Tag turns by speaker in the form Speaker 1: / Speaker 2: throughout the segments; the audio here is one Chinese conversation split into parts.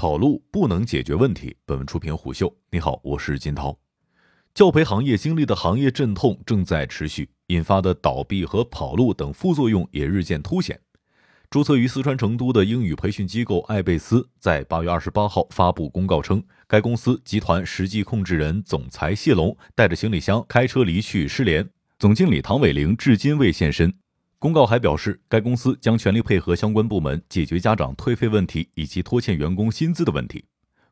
Speaker 1: 跑路不能解决问题。本文出品虎嗅，你好，我是金涛。教培行业经历的行业阵痛正在持续，引发的倒闭和跑路等副作用也日渐凸显。注册于四川成都的英语培训机构艾贝斯在八月二十八号发布公告称，该公司集团实际控制人、总裁谢龙带着行李箱开车离去，失联。总经理唐伟玲至今未现身。公告还表示，该公司将全力配合相关部门解决家长退费问题以及拖欠员工薪资的问题。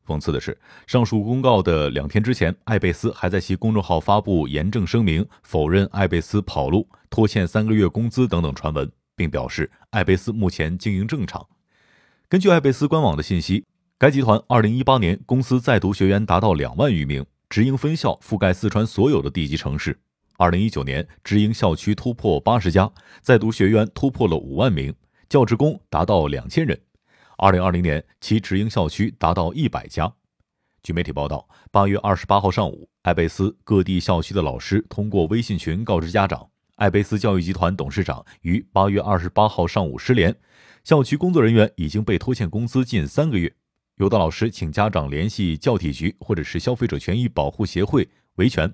Speaker 1: 讽刺的是，上述公告的两天之前，艾贝斯还在其公众号发布严正声明，否认艾贝斯跑路、拖欠三个月工资等等传闻，并表示艾贝斯目前经营正常。根据艾贝斯官网的信息，该集团二零一八年公司在读学员达到两万余名，直营分校覆盖四川所有的地级城市。二零一九年，直营校区突破八十家，在读学员突破了五万名，教职工达到两千人。二零二零年，其直营校区达到一百家。据媒体报道，八月二十八号上午，艾贝斯各地校区的老师通过微信群告知家长，艾贝斯教育集团董事长于八月二十八号上午失联，校区工作人员已经被拖欠工资近三个月。有的老师请家长联系教体局或者是消费者权益保护协会维权。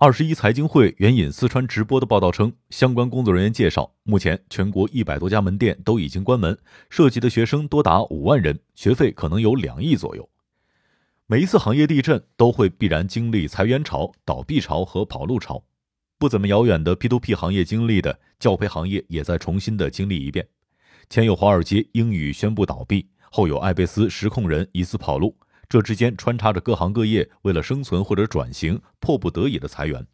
Speaker 1: 二十一财经会援引四川直播的报道称，相关工作人员介绍，目前全国一百多家门店都已经关门，涉及的学生多达五万人，学费可能有两亿左右。每一次行业地震都会必然经历裁员潮、倒闭潮和跑路潮，不怎么遥远的 P2P 行业经历的教培行业也在重新的经历一遍。前有华尔街英语宣布倒闭，后有艾贝斯实控人疑似跑路。这之间穿插着各行各业为了生存或者转型迫不得已的裁员。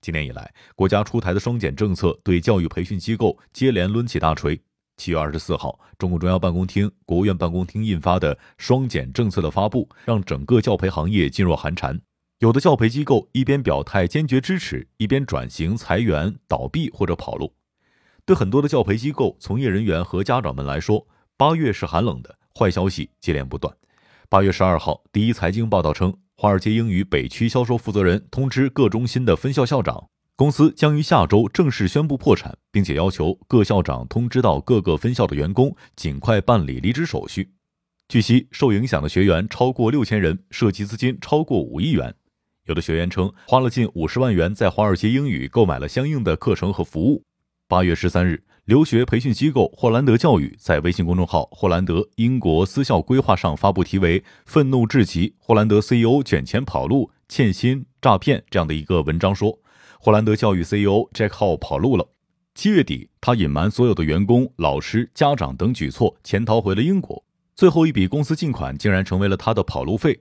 Speaker 1: 今年以来，国家出台的双减政策对教育培训机构接连抡起大锤。七月二十四号，中共中央办公厅、国务院办公厅印发的双减政策的发布，让整个教培行业噤若寒蝉。有的教培机构一边表态坚决支持，一边转型裁员、倒闭或者跑路。对很多的教培机构从业人员和家长们来说，八月是寒冷的，坏消息接连不断。八月十二号，第一财经报道称，华尔街英语北区销售负责人通知各中心的分校校长，公司将于下周正式宣布破产，并且要求各校长通知到各个分校的员工，尽快办理离职手续。据悉，受影响的学员超过六千人，涉及资金超过五亿元。有的学员称，花了近五十万元在华尔街英语购买了相应的课程和服务。八月十三日。留学培训机构霍兰德教育在微信公众号“霍兰德英国私校规划”上发布题为“愤怒至极，霍兰德 CEO 卷钱跑路、欠薪、诈骗”这样的一个文章，说霍兰德教育 CEO Jack Hall 跑路了。七月底，他隐瞒所有的员工、老师、家长等举措，潜逃回了英国。最后一笔公司进款竟然成为了他的跑路费。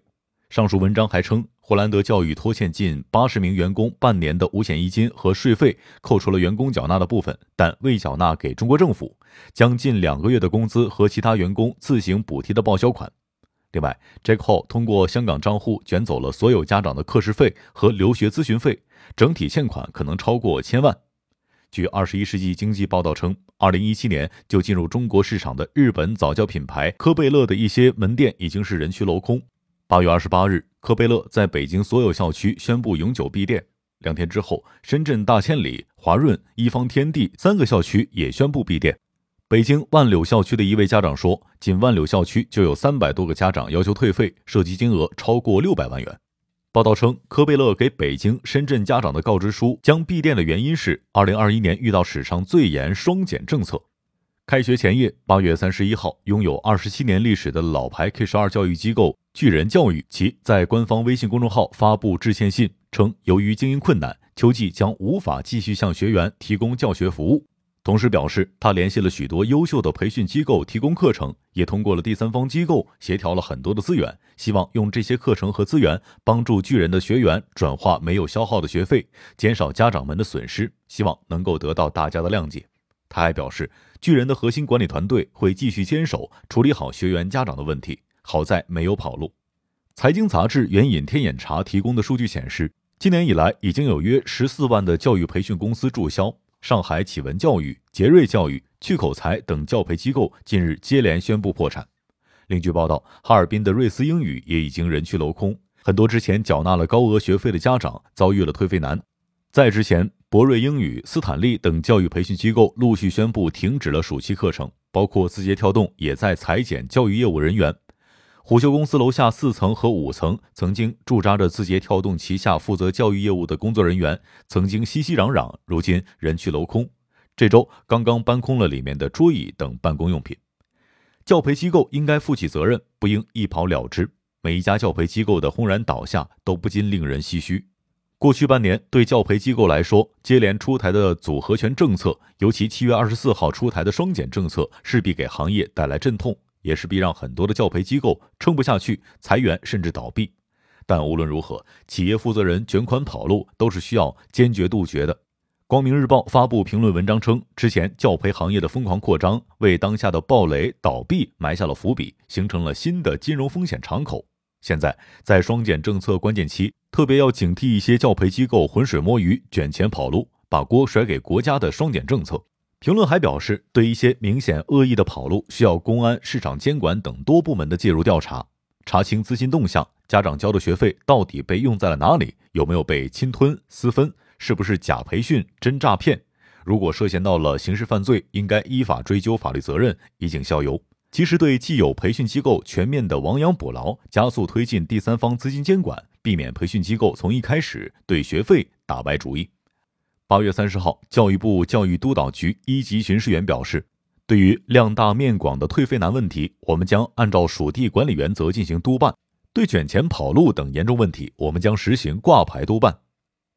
Speaker 1: 上述文章还称。霍兰德教育拖欠近八十名员工半年的五险一金和税费，扣除了员工缴纳的部分，但未缴纳给中国政府，将近两个月的工资和其他员工自行补贴的报销款。另外，Jack Hall 通过香港账户卷走了所有家长的课时费和留学咨询费，整体欠款可能超过千万。据《二十一世纪经济报道》称，二零一七年就进入中国市场的日本早教品牌科贝乐的一些门店已经是人去楼空。八月二十八日，科贝乐在北京所有校区宣布永久闭店。两天之后，深圳大千里、华润、一方天地三个校区也宣布闭店。北京万柳校区的一位家长说，仅万柳校区就有三百多个家长要求退费，涉及金额超过六百万元。报道称，科贝乐给北京、深圳家长的告知书将闭店的原因是，二零二一年遇到史上最严双减政策。开学前夜，八月三十一号，拥有二十七年历史的老牌 K 十二教育机构巨人教育，其在官方微信公众号发布致歉信，称由于经营困难，秋季将无法继续向学员提供教学服务。同时表示，他联系了许多优秀的培训机构提供课程，也通过了第三方机构协调了很多的资源，希望用这些课程和资源帮助巨人的学员转化没有消耗的学费，减少家长们的损失，希望能够得到大家的谅解。他还表示，巨人的核心管理团队会继续坚守，处理好学员家长的问题。好在没有跑路。财经杂志援引天眼查提供的数据显示，今年以来已经有约十四万的教育培训公司注销。上海启文教育、杰瑞教育、趣口才等教培机构近日接连宣布破产。另据报道，哈尔滨的瑞思英语也已经人去楼空，很多之前缴纳了高额学费的家长遭遇了退费难。在之前，博瑞英语、斯坦利等教育培训机构陆续宣布停止了暑期课程，包括字节跳动也在裁减教育业务人员。虎嗅公司楼下四层和五层曾经驻扎着字节跳动旗下负责教育业务的工作人员，曾经熙熙攘攘，如今人去楼空。这周刚刚搬空了里面的桌椅等办公用品。教培机构应该负起责任，不应一跑了之。每一家教培机构的轰然倒下，都不禁令人唏嘘。过去半年，对教培机构来说，接连出台的组合拳政策，尤其七月二十四号出台的双减政策，势必给行业带来阵痛。也势必让很多的教培机构撑不下去，裁员甚至倒闭。但无论如何，企业负责人卷款跑路都是需要坚决杜绝的。光明日报发布评论文章称，之前教培行业的疯狂扩张，为当下的暴雷倒闭埋下了伏笔，形成了新的金融风险敞口。现在在双减政策关键期，特别要警惕一些教培机构浑水摸鱼、卷钱跑路，把锅甩给国家的双减政策。评论还表示，对一些明显恶意的跑路，需要公安、市场监管等多部门的介入调查，查清资金动向，家长交的学费到底被用在了哪里，有没有被侵吞私分，是不是假培训真诈骗？如果涉嫌到了刑事犯罪，应该依法追究法律责任，以儆效尤。及时对既有培训机构全面的亡羊补牢，加速推进第三方资金监管，避免培训机构从一开始对学费打歪主意。八月三十号，教育部教育督导局一级巡视员表示，对于量大面广的退费难问题，我们将按照属地管理原则进行督办；对卷钱跑路等严重问题，我们将实行挂牌督办。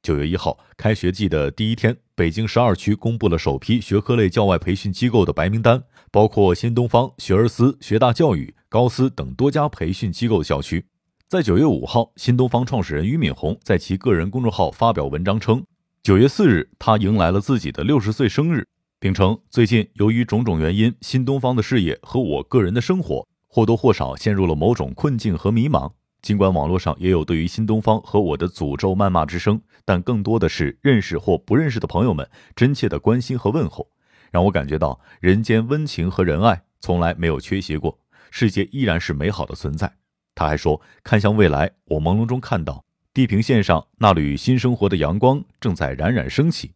Speaker 1: 九月一号，开学季的第一天，北京十二区公布了首批学科类教外培训机构的白名单，包括新东方、学而思、学大教育、高思等多家培训机构校区。在九月五号，新东方创始人俞敏洪在其个人公众号发表文章称。九月四日，他迎来了自己的六十岁生日，并称最近由于种种原因，新东方的事业和我个人的生活或多或少陷入了某种困境和迷茫。尽管网络上也有对于新东方和我的诅咒谩骂之声，但更多的是认识或不认识的朋友们真切的关心和问候，让我感觉到人间温情和仁爱从来没有缺席过，世界依然是美好的存在。他还说，看向未来，我朦胧中看到。地平线上那缕新生活的阳光正在冉冉升起，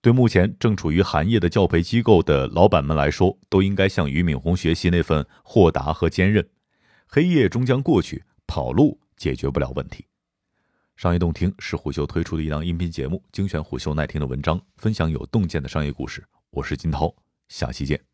Speaker 1: 对目前正处于寒夜的教培机构的老板们来说，都应该向俞敏洪学习那份豁达和坚韧。黑夜终将过去，跑路解决不了问题。商业洞听是虎嗅推出的一档音频节目，精选虎嗅耐听的文章，分享有洞见的商业故事。我是金涛，下期见。